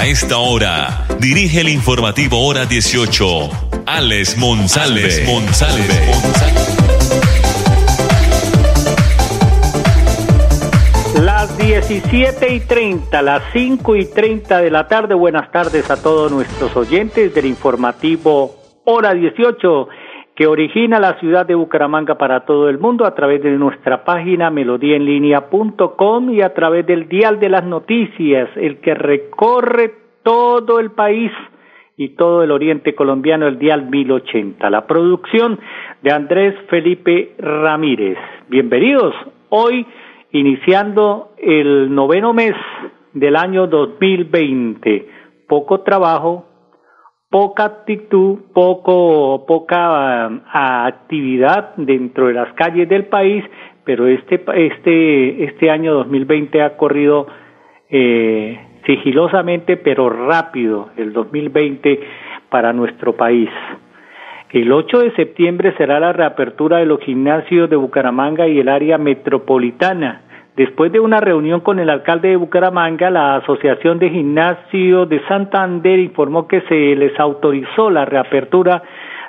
A esta hora, dirige el informativo Hora 18, Alex. Alex Monsalve. Las 17 y 30, las 5 y 30 de la tarde. Buenas tardes a todos nuestros oyentes del informativo Hora 18 que origina la ciudad de Bucaramanga para todo el mundo a través de nuestra página melodíaenlínea.com y a través del dial de las noticias, el que recorre todo el país y todo el oriente colombiano, el dial 1080. La producción de Andrés Felipe Ramírez. Bienvenidos. Hoy iniciando el noveno mes del año 2020. Poco trabajo, poca actitud, poco, poca um, actividad dentro de las calles del país, pero este, este, este año 2020 ha corrido eh, sigilosamente, pero rápido, el 2020 para nuestro país. El 8 de septiembre será la reapertura de los gimnasios de Bucaramanga y el área metropolitana. Después de una reunión con el alcalde de Bucaramanga, la Asociación de Gimnasio de Santander informó que se les autorizó la reapertura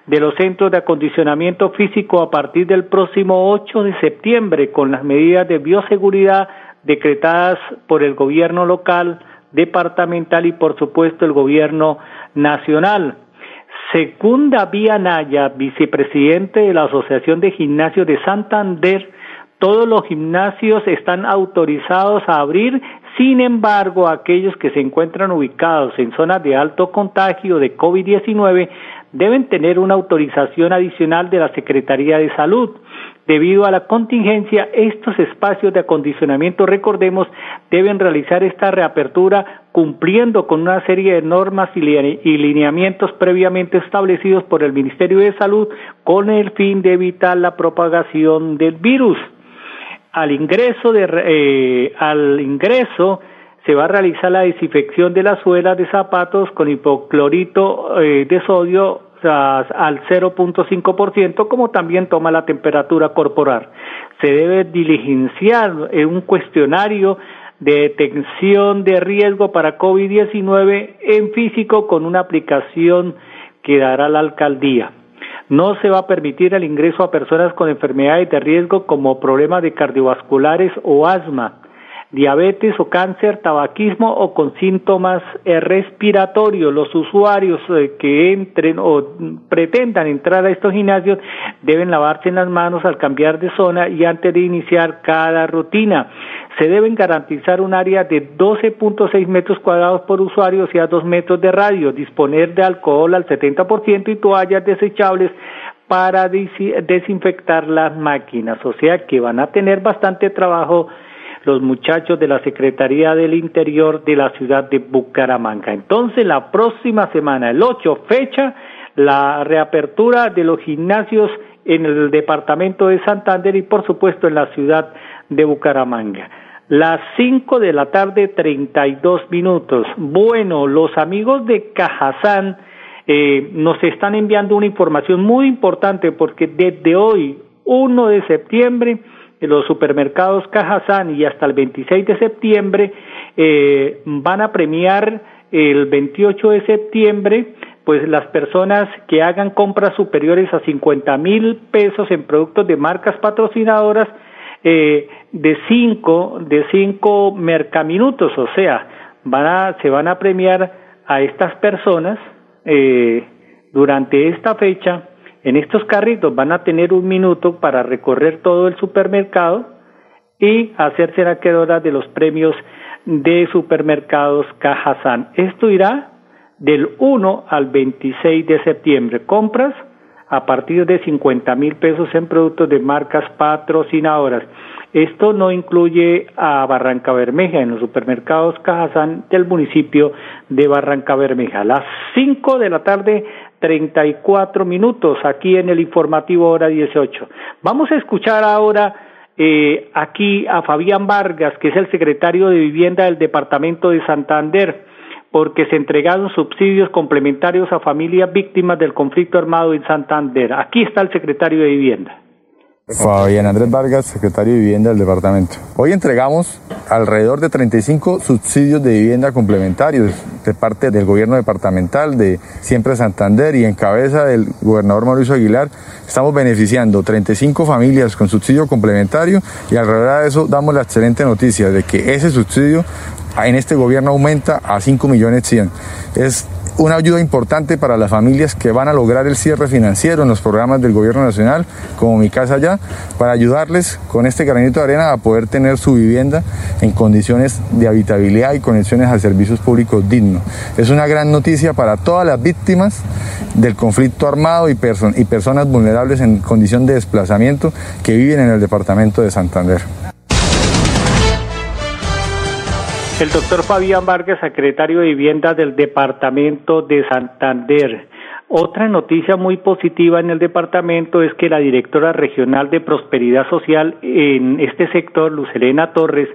de los centros de acondicionamiento físico a partir del próximo 8 de septiembre con las medidas de bioseguridad decretadas por el gobierno local, departamental y por supuesto el gobierno nacional. Segunda Vía Naya, vicepresidente de la Asociación de Gimnasios de Santander, todos los gimnasios están autorizados a abrir, sin embargo, aquellos que se encuentran ubicados en zonas de alto contagio de COVID-19 deben tener una autorización adicional de la Secretaría de Salud. Debido a la contingencia, estos espacios de acondicionamiento, recordemos, deben realizar esta reapertura cumpliendo con una serie de normas y lineamientos previamente establecidos por el Ministerio de Salud con el fin de evitar la propagación del virus. Al ingreso, de, eh, al ingreso se va a realizar la desinfección de las suelas de zapatos con hipoclorito eh, de sodio al 0.5%, como también toma la temperatura corporal. Se debe diligenciar un cuestionario de detección de riesgo para COVID-19 en físico con una aplicación que dará la alcaldía. No se va a permitir el ingreso a personas con enfermedades de riesgo como problemas de cardiovasculares o asma diabetes o cáncer, tabaquismo o con síntomas eh, respiratorios. Los usuarios eh, que entren o pretendan entrar a estos gimnasios deben lavarse las manos al cambiar de zona y antes de iniciar cada rutina. Se deben garantizar un área de 12.6 metros cuadrados por usuario y a 2 metros de radio, disponer de alcohol al 70% y toallas desechables para desinfectar las máquinas. O sea que van a tener bastante trabajo los muchachos de la Secretaría del Interior de la ciudad de Bucaramanga. Entonces, la próxima semana, el 8, fecha, la reapertura de los gimnasios en el departamento de Santander y, por supuesto, en la ciudad de Bucaramanga. Las 5 de la tarde, 32 minutos. Bueno, los amigos de Cajazán eh, nos están enviando una información muy importante porque desde hoy, 1 de septiembre, los supermercados Cajazán y hasta el 26 de septiembre eh, van a premiar el 28 de septiembre pues las personas que hagan compras superiores a 50 mil pesos en productos de marcas patrocinadoras eh, de cinco de cinco mercaminutos o sea van a, se van a premiar a estas personas eh, durante esta fecha en estos carritos van a tener un minuto para recorrer todo el supermercado y hacerse la quedora de los premios de supermercados Cajazán. Esto irá del 1 al 26 de septiembre. Compras a partir de 50 mil pesos en productos de marcas patrocinadoras. Esto no incluye a Barranca Bermeja en los supermercados Cajazán del municipio de Barranca Bermeja. las 5 de la tarde, 34 minutos aquí en el informativo hora 18. Vamos a escuchar ahora eh, aquí a Fabián Vargas, que es el secretario de Vivienda del Departamento de Santander, porque se entregaron subsidios complementarios a familias víctimas del conflicto armado en Santander. Aquí está el secretario de Vivienda. Fabián Andrés Vargas, secretario de Vivienda del departamento. Hoy entregamos alrededor de 35 subsidios de vivienda complementarios de parte del gobierno departamental de Siempre Santander y en cabeza del gobernador Mauricio Aguilar. Estamos beneficiando 35 familias con subsidio complementario y alrededor de eso damos la excelente noticia de que ese subsidio en este gobierno aumenta a 5 millones 100. Es una ayuda importante para las familias que van a lograr el cierre financiero en los programas del gobierno nacional, como mi casa ya, para ayudarles con este granito de arena a poder tener su vivienda en condiciones de habitabilidad y conexiones a servicios públicos dignos. Es una gran noticia para todas las víctimas del conflicto armado y, y personas vulnerables en condición de desplazamiento que viven en el departamento de Santander. El doctor Fabián Vargas, secretario de Vivienda del Departamento de Santander. Otra noticia muy positiva en el departamento es que la directora regional de Prosperidad Social en este sector, Lucelena Torres,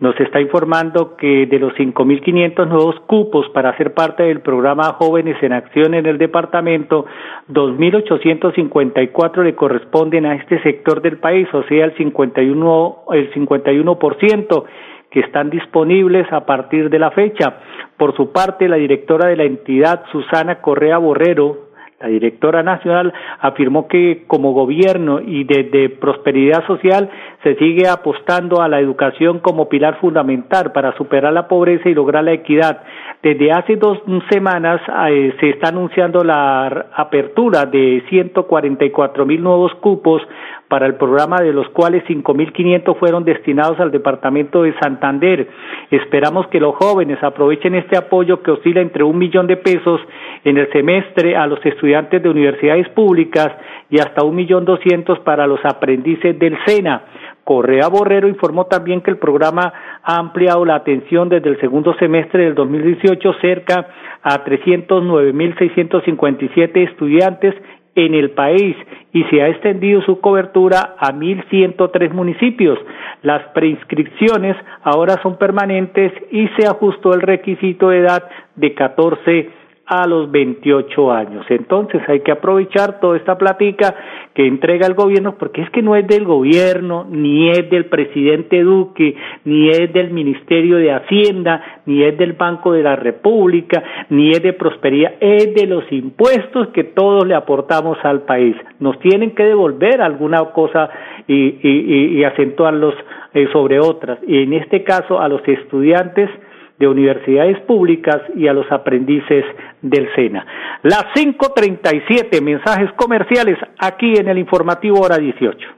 nos está informando que de los 5.500 nuevos cupos para ser parte del programa Jóvenes en Acción en el departamento, 2.854 le corresponden a este sector del país, o sea, el 51, el 51% que están disponibles a partir de la fecha. Por su parte, la directora de la entidad, Susana Correa Borrero, la directora nacional afirmó que como gobierno y desde prosperidad social se sigue apostando a la educación como pilar fundamental para superar la pobreza y lograr la equidad. Desde hace dos semanas eh, se está anunciando la apertura de 144 mil nuevos cupos para el programa, de los cuales 5.500 fueron destinados al departamento de Santander. Esperamos que los jóvenes aprovechen este apoyo que oscila entre un millón de pesos en el semestre a los estudiantes de universidades públicas y hasta un millón doscientos para los aprendices del SENA. Correa Borrero informó también que el programa ha ampliado la atención desde el segundo semestre del 2018 cerca a 309.657 estudiantes en el país y se ha extendido su cobertura a 1.103 municipios. Las preinscripciones ahora son permanentes y se ajustó el requisito de edad de 14 a los 28 años. Entonces hay que aprovechar toda esta platica que entrega el gobierno porque es que no es del gobierno, ni es del presidente Duque, ni es del Ministerio de Hacienda, ni es del Banco de la República, ni es de Prosperidad, es de los impuestos que todos le aportamos al país. Nos tienen que devolver alguna cosa y, y, y acentuarlos eh, sobre otras. Y en este caso a los estudiantes de universidades públicas y a los aprendices del SENA. Las 5.37 mensajes comerciales aquí en el informativo hora 18.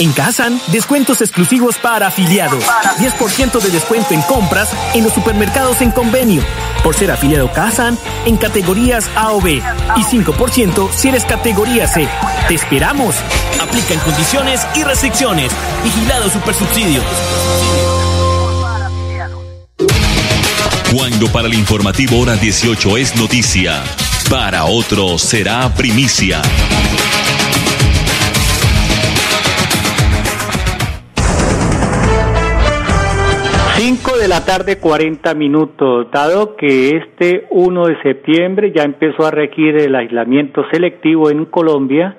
En Kazan, descuentos exclusivos para afiliados. 10% de descuento en compras en los supermercados en convenio. Por ser afiliado Kazan en categorías A o B. Y 5% si eres categoría C. ¡Te esperamos! Aplica en condiciones y restricciones. Vigilado Supersubsidio. Cuando para el informativo hora 18 es noticia, para otros será primicia. 5 de la tarde, 40 minutos. Dado que este 1 de septiembre ya empezó a regir el aislamiento selectivo en Colombia,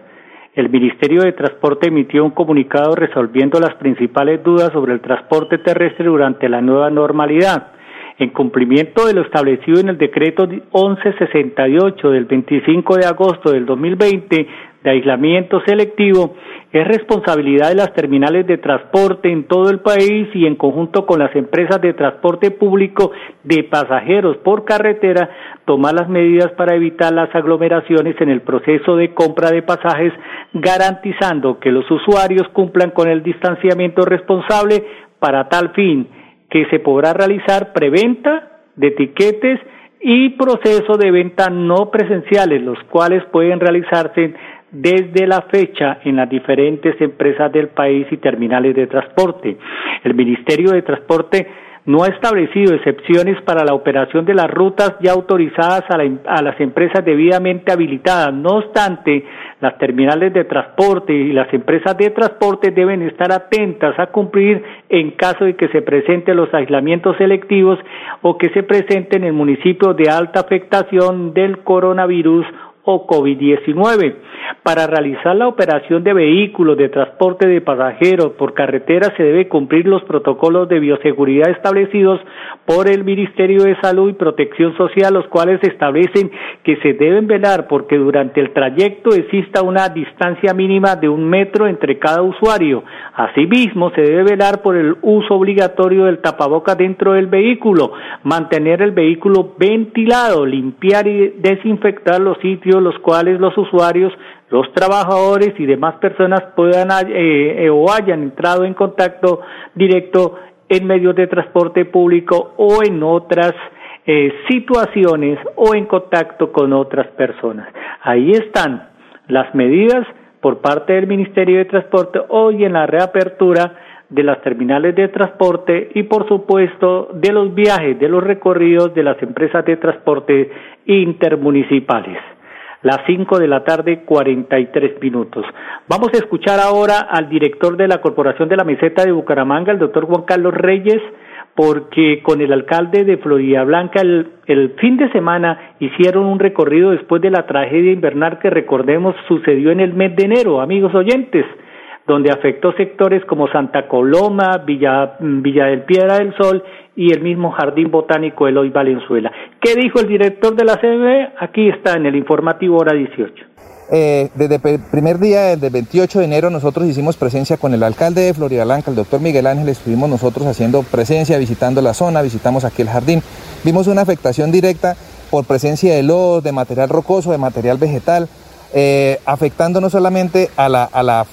el Ministerio de Transporte emitió un comunicado resolviendo las principales dudas sobre el transporte terrestre durante la nueva normalidad. En cumplimiento de lo establecido en el decreto 1168 del 25 de agosto del 2020 de aislamiento selectivo, es responsabilidad de las terminales de transporte en todo el país y en conjunto con las empresas de transporte público de pasajeros por carretera tomar las medidas para evitar las aglomeraciones en el proceso de compra de pasajes, garantizando que los usuarios cumplan con el distanciamiento responsable para tal fin que se podrá realizar preventa de etiquetes y proceso de venta no presenciales, los cuales pueden realizarse desde la fecha en las diferentes empresas del país y terminales de transporte. El Ministerio de Transporte no ha establecido excepciones para la operación de las rutas ya autorizadas a, a, las empresas debidamente habilitadas. No obstante, las terminales de transporte y las empresas de transporte deben estar atentas a cumplir en caso de que se presenten los aislamientos selectivos o que se presenten en municipios de alta afectación del coronavirus o COVID-19. Para realizar la operación de vehículos de transporte de pasajeros por carretera se debe cumplir los protocolos de bioseguridad establecidos por el Ministerio de Salud y Protección Social, los cuales establecen que se deben velar porque durante el trayecto exista una distancia mínima de un metro entre cada usuario. Asimismo, se debe velar por el uso obligatorio del tapaboca dentro del vehículo, mantener el vehículo ventilado, limpiar y desinfectar los sitios los cuales los usuarios, los trabajadores y demás personas puedan eh, eh, o hayan entrado en contacto directo en medios de transporte público o en otras eh, situaciones o en contacto con otras personas. Ahí están las medidas por parte del Ministerio de Transporte hoy en la reapertura de las terminales de transporte y por supuesto de los viajes, de los recorridos de las empresas de transporte intermunicipales las 5 de la tarde, 43 minutos. Vamos a escuchar ahora al director de la Corporación de la Meseta de Bucaramanga, el doctor Juan Carlos Reyes, porque con el alcalde de Florida Blanca el, el, fin de semana hicieron un recorrido después de la tragedia invernal que recordemos sucedió en el mes de enero, amigos oyentes. donde afectó sectores como Santa Coloma, Villa, Villa del Piedra del Sol y el mismo Jardín Botánico Eloy Valenzuela. ¿Qué dijo el director de la CB? Aquí está en el informativo hora 18. Eh, desde el primer día, del 28 de enero, nosotros hicimos presencia con el alcalde de Florida Blanca, el doctor Miguel Ángel, estuvimos nosotros haciendo presencia, visitando la zona, visitamos aquí el jardín. Vimos una afectación directa por presencia de lodo, de material rocoso, de material vegetal, eh, afectando no solamente a la, a, la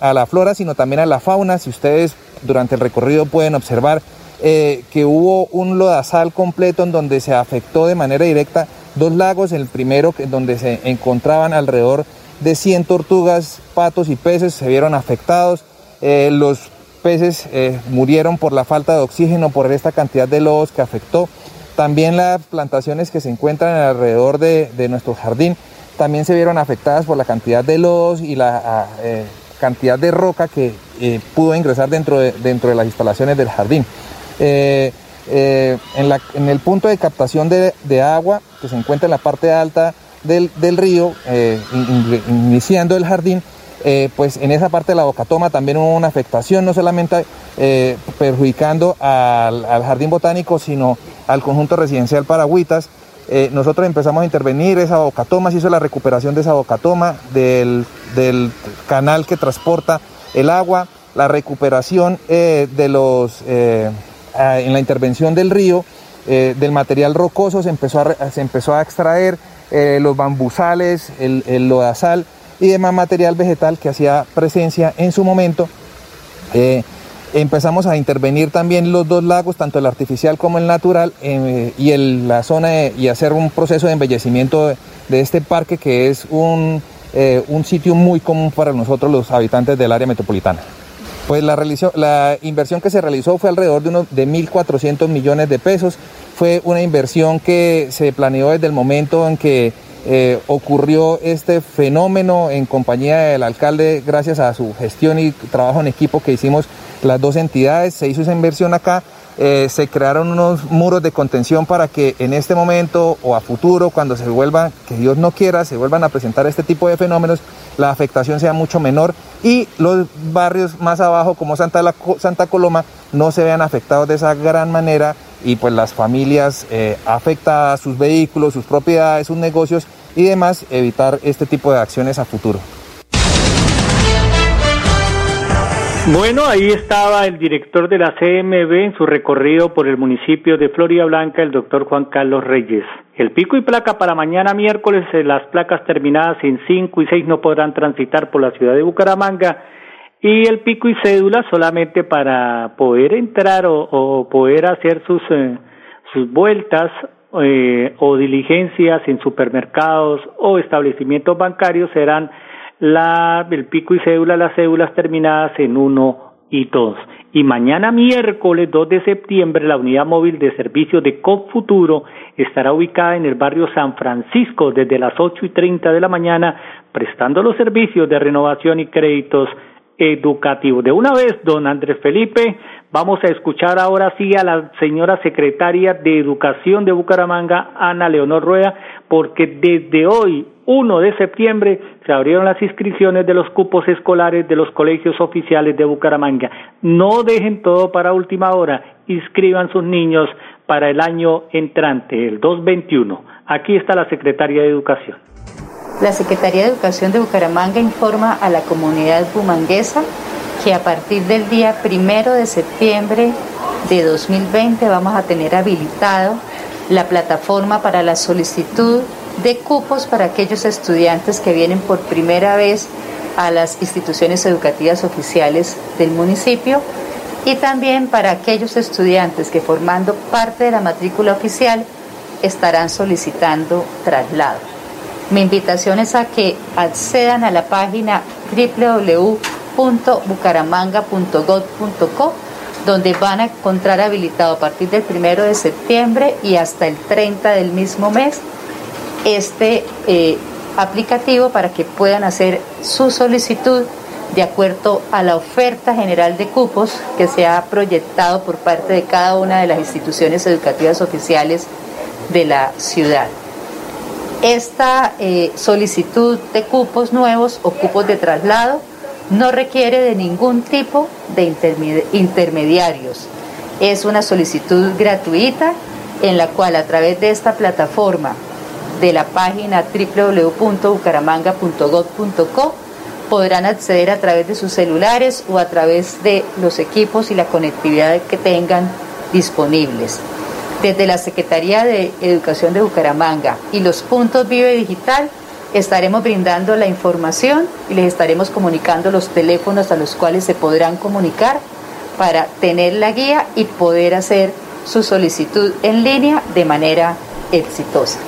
a la flora, sino también a la fauna. Si ustedes durante el recorrido pueden observar eh, que hubo un lodazal completo en donde se afectó de manera directa dos lagos, el primero donde se encontraban alrededor de 100 tortugas, patos y peces se vieron afectados, eh, los peces eh, murieron por la falta de oxígeno, por esta cantidad de lodos que afectó, también las plantaciones que se encuentran alrededor de, nuestro jardín también se vieron afectadas por la cantidad de lodos y la cantidad de roca que pudo ingresar dentro de, dentro de las instalaciones del jardín. Eh, eh, en, el punto de captación de, agua que se encuentra en la parte alta del, río, eh, iniciando el jardín, pues en esa parte de la bocatoma también hubo una afectación, no solamente perjudicando al, jardín botánico, sino al conjunto residencial Paragüitas. nosotros empezamos a intervenir esa bocatoma, se hizo la recuperación de esa bocatoma, del, del canal que transporta el agua, la recuperación de los en la intervención del río, eh, del material rocoso se empezó a, se extraer eh, los bambusales, el, el, lodazal y demás material vegetal que hacía presencia en su momento. Eh, empezamos a intervenir también los dos lagos, tanto el artificial como el natural, y la zona y hacer un proceso de embellecimiento de, este parque que es un sitio muy común para nosotros los habitantes del área metropolitana. Pues la, la inversión que se realizó fue alrededor de, unos, de 1.400 millones de pesos. Fue una inversión que se planeó desde el momento en que eh, ocurrió este fenómeno en compañía del alcalde, gracias a su gestión y trabajo en equipo que hicimos las dos entidades. Se hizo esa inversión acá eh, se crearon unos muros de contención para que en este momento o a futuro, cuando se vuelva, que Dios no quiera, se vuelvan a presentar este tipo de fenómenos, la afectación sea mucho menor y los barrios más abajo, como Santa, Santa Coloma, no se vean afectados de esa gran manera y pues las familias eh, afectadas, sus vehículos, sus propiedades, sus negocios y demás, evitar este tipo de acciones a futuro. Bueno, ahí estaba el director de la CMB en su recorrido por el municipio de Florida Blanca, el doctor Juan Carlos Reyes. El pico y placa para mañana miércoles, eh, las placas terminadas en 5 y 6 no podrán transitar por la ciudad de Bucaramanga y el pico y cédula solamente para poder entrar o, poder hacer sus, eh, sus vueltas eh, o diligencias en supermercados o establecimientos bancarios serán la, el pico y cédula, las cédulas terminadas en uno y dos. Y mañana miércoles 2 de septiembre la unidad móvil de servicio de COP estará ubicada en el barrio San Francisco desde las 8 y 30 de la mañana prestando los servicios de renovación y créditos educativos. De una vez, don Andrés Felipe, vamos a escuchar ahora sí a la señora secretaria de Educación de Bucaramanga, Ana Leonor Rueda, porque desde hoy 1 de septiembre se abrieron las inscripciones de los cupos escolares de los colegios oficiales de Bucaramanga. No dejen todo para última hora, inscriban sus niños para el año entrante, el 2021. Aquí está la Secretaría de Educación. La Secretaría de Educación de Bucaramanga informa a la comunidad bumanguesa que a partir del día primero de septiembre de 2020 vamos a tener habilitado la plataforma para la solicitud de cupos para aquellos estudiantes que vienen por primera vez a las instituciones educativas oficiales del municipio y también para aquellos estudiantes que formando parte de la matrícula oficial estarán solicitando traslado. Mi invitación es a que accedan a la página www.bucaramanga.gov.co donde van a encontrar habilitado a partir del primero de septiembre y hasta el 30 del mismo mes este eh, aplicativo para que puedan hacer su solicitud de acuerdo a la oferta general de cupos que se ha proyectado por parte de cada una de las instituciones educativas oficiales de la ciudad. Esta eh, solicitud de cupos nuevos o cupos de traslado no requiere de ningún tipo de intermediarios. Es una solicitud gratuita en la cual a través de esta plataforma de la página www.bucaramanga.gov.co podrán acceder a través de sus celulares o a través de los equipos y la conectividad que tengan disponibles. Desde la Secretaría de Educación de Bucaramanga y los puntos Vive Digital estaremos brindando la información y les estaremos comunicando los teléfonos a los cuales se podrán comunicar para tener la guía y poder hacer su solicitud en línea de manera exitosa.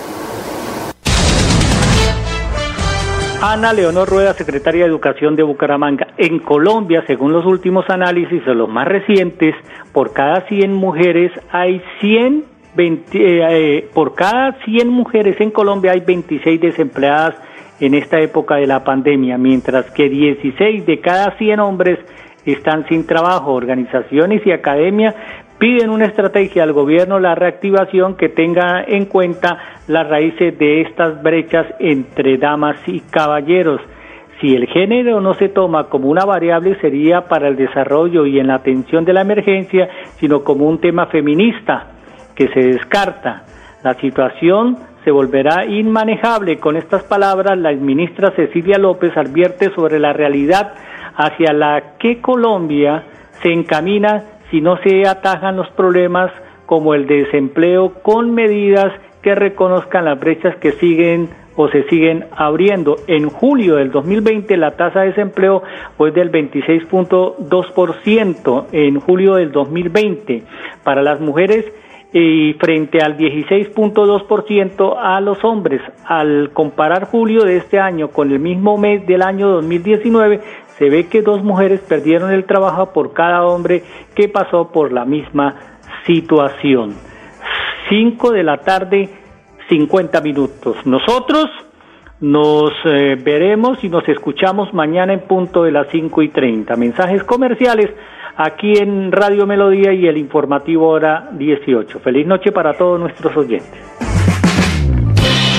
Ana Leonor Rueda, secretaria de Educación de Bucaramanga. En Colombia, según los últimos análisis de los más recientes, por cada 100 mujeres hay 100, eh, eh, por cada 100 mujeres en Colombia hay 26 desempleadas en esta época de la pandemia, mientras que 16 de cada 100 hombres están sin trabajo. Organizaciones y academia piden una estrategia al gobierno, la reactivación que tenga en cuenta las raíces de estas brechas entre damas y caballeros. Si el género no se toma como una variable sería para el desarrollo y en la atención de la emergencia, sino como un tema feminista que se descarta. La situación se volverá inmanejable. Con estas palabras, la ministra Cecilia López advierte sobre la realidad hacia la que Colombia se encamina si no se atajan los problemas como el desempleo con medidas que reconozcan las brechas que siguen o se siguen abriendo. En julio del 2020 la tasa de desempleo fue del 26.2% en julio del 2020. Para las mujeres y frente al 16.2% a los hombres. Al comparar julio de este año con el mismo mes del año 2019, se ve que dos mujeres perdieron el trabajo por cada hombre que pasó por la misma situación. 5 de la tarde, 50 minutos. Nosotros nos eh, veremos y nos escuchamos mañana en punto de las 5 y 30. Mensajes comerciales aquí en Radio Melodía y el informativo hora 18. Feliz noche para todos nuestros oyentes.